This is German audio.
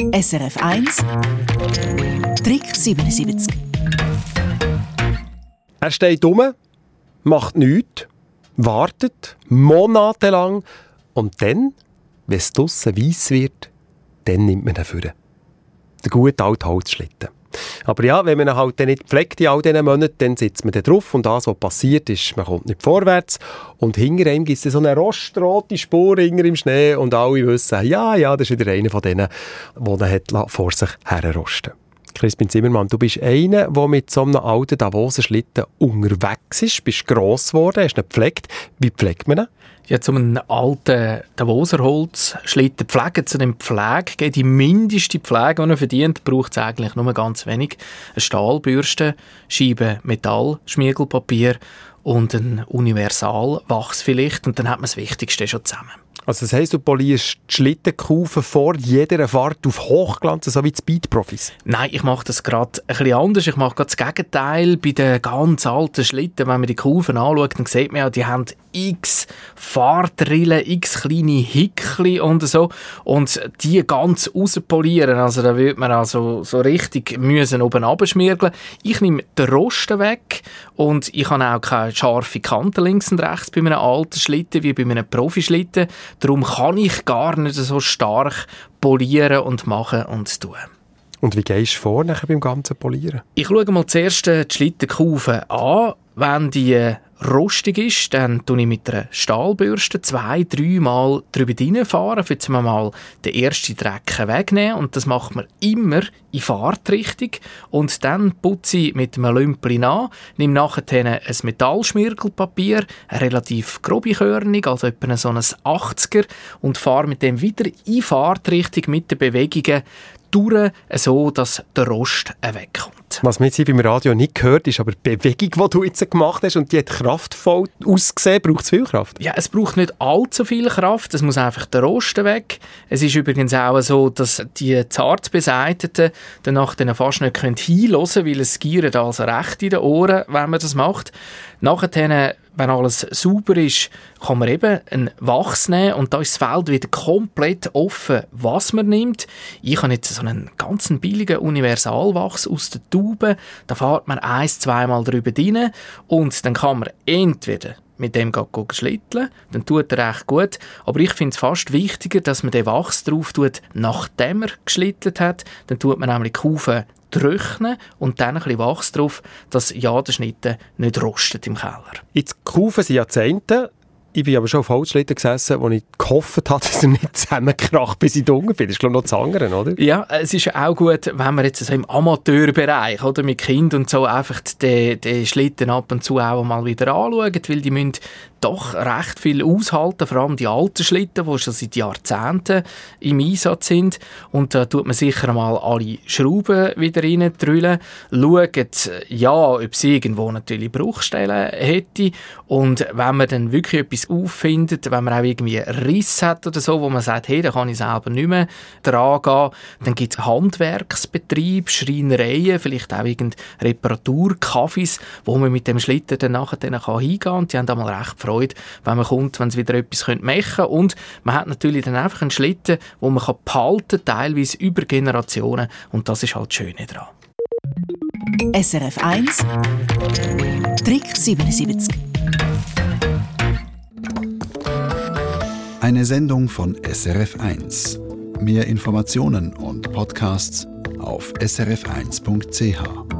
SRF 1 Trick 77 Er steht dumm, macht nichts, wartet monatelang und dann, wenn es draussen weiss wird, dann nimmt man ihn vor. Der gute alte Holzschlitten. Aber ja, wenn man ihn halt dann nicht pflegt in all diesen Monaten, dann sitzt man da drauf und das, was passiert ist, man kommt nicht vorwärts. Und hinter ihm gibt es so eine rostrote Spur im Schnee und alle wissen, ja, ja, das ist wieder einer von denen, der vor sich herrosten Crispin Zimmermann, du bist einer, der mit so einem alten Davoser-Schlitten unterwegs ist, bist gross geworden, hast ihn gepflegt. Wie pflegt man ihn? Ja, zu einem alten Davoserholzschlitten pflegen, zu dem Pflege, die mindeste Pflege, die er verdient, braucht es eigentlich nur ganz wenig. Eine Stahlbürste, Scheibe Metall, Schmiegelpapier und ein Universalwachs vielleicht und dann hat man das Wichtigste schon zusammen. Also das heisst, du polierst die Schlittenkufen vor jeder Fahrt auf Hochglanz, so wie die Speed-Profis? Nein, ich mache das gerade ein bisschen anders. Ich mache gerade das Gegenteil. Bei den ganz alten Schlitten, wenn man die Kufen anschaut, dann sieht man ja, die haben x Fahrtrillen, x kleine Hickli und so. Und die ganz rauspolieren, also da würde man also so richtig müssen oben abschmirgeln. Ich nehme den Rosten weg und ich habe auch keine scharfe Kante links und rechts bei einem alten Schlitten wie bei einem Profischlitten. Darum kann ich gar nicht so stark polieren und machen und tun. Und wie gehst du vor nachher beim ganzen Polieren? Ich schaue mal zuerst die Schlittenkufen an. Wenn die rostig ist, dann tue ich mit einer Stahlbürste zwei, dreimal drüber reinfahren, für zum mal den ersten Dreck wegnehmen. Und das macht man immer in Fahrtrichtung. Und dann putze ich mit einem Lümpel an, nehme nachher ein Metallschmirgelpapier, eine relativ grobe Körnung, also etwa so ein 80er, und fahre mit dem wieder in Fahrtrichtung mit den Bewegungen durch, so dass der Rost wegkommt. Was man jetzt beim Radio nicht gehört, ist aber die Bewegung, die du jetzt gemacht hast und die hat kraftvoll ausgesehen. Braucht es viel Kraft? Ja, es braucht nicht allzu viel Kraft. Es muss einfach der Rost weg. Es ist übrigens auch so, dass die zart Beseiteten danach dann fast nicht hinhören können, weil es giert also recht in den Ohren, wenn man das macht. Nachher wenn alles sauber ist, kann man eben einen Wachs nehmen und da ist das Feld wieder komplett offen, was man nimmt. Ich habe jetzt so einen ganz billigen Universalwachs aus der Tube. Da fährt man ein, zweimal drüber rein und dann kann man entweder mit dem schlitteln, dann tut er recht gut. Aber ich finde es fast wichtiger, dass man den Wachs drauf tut, nachdem er geschlittelt hat. Dann tut man nämlich die Kufen trocknen und dann ein bisschen Wachs drauf, dass ja der Schnitte nicht rostet im Keller. Jetzt Kufen sind Jahrzehnte. Ich bin aber schon auf Holzschlitten gesessen, wo ich gehofft habe, dass er nicht zusammenkracht, bis ich dunkel bin. Das ist, glaube ich, noch das andere, oder? Ja, es ist auch gut, wenn man jetzt so im Amateurbereich, oder, mit Kind und so, einfach den, den Schlitten ab und zu auch mal wieder anschaut, weil die müssen doch recht viel aushalten, vor allem die alten Schlitten, die schon seit Jahrzehnten im Einsatz sind. Und da tut man sicher mal alle Schrauben wieder rein drüllen, schaut, ja, ob es irgendwo natürlich Bruchstellen hätte. Und wenn man dann wirklich etwas auffindet, wenn man auch irgendwie Riss hat oder so, wo man sagt, hey, da kann ich selber nicht mehr dran gehen, dann gibt es Handwerksbetrieb, Schreinereien, vielleicht auch irgendeine Reparaturkaffees, wo man mit dem Schlitten dann nachher dann hingehen kann. Die haben da mal recht Freude, wenn man kommt, wenn sie wieder etwas machen können. Und man hat natürlich dann einfach einen Schlitten, wo man behalten kann, teilweise über Generationen. Und das ist halt das Schöne daran. SRF 1 Trick 77 Eine Sendung von SRF 1. Mehr Informationen und Podcasts auf srf1.ch.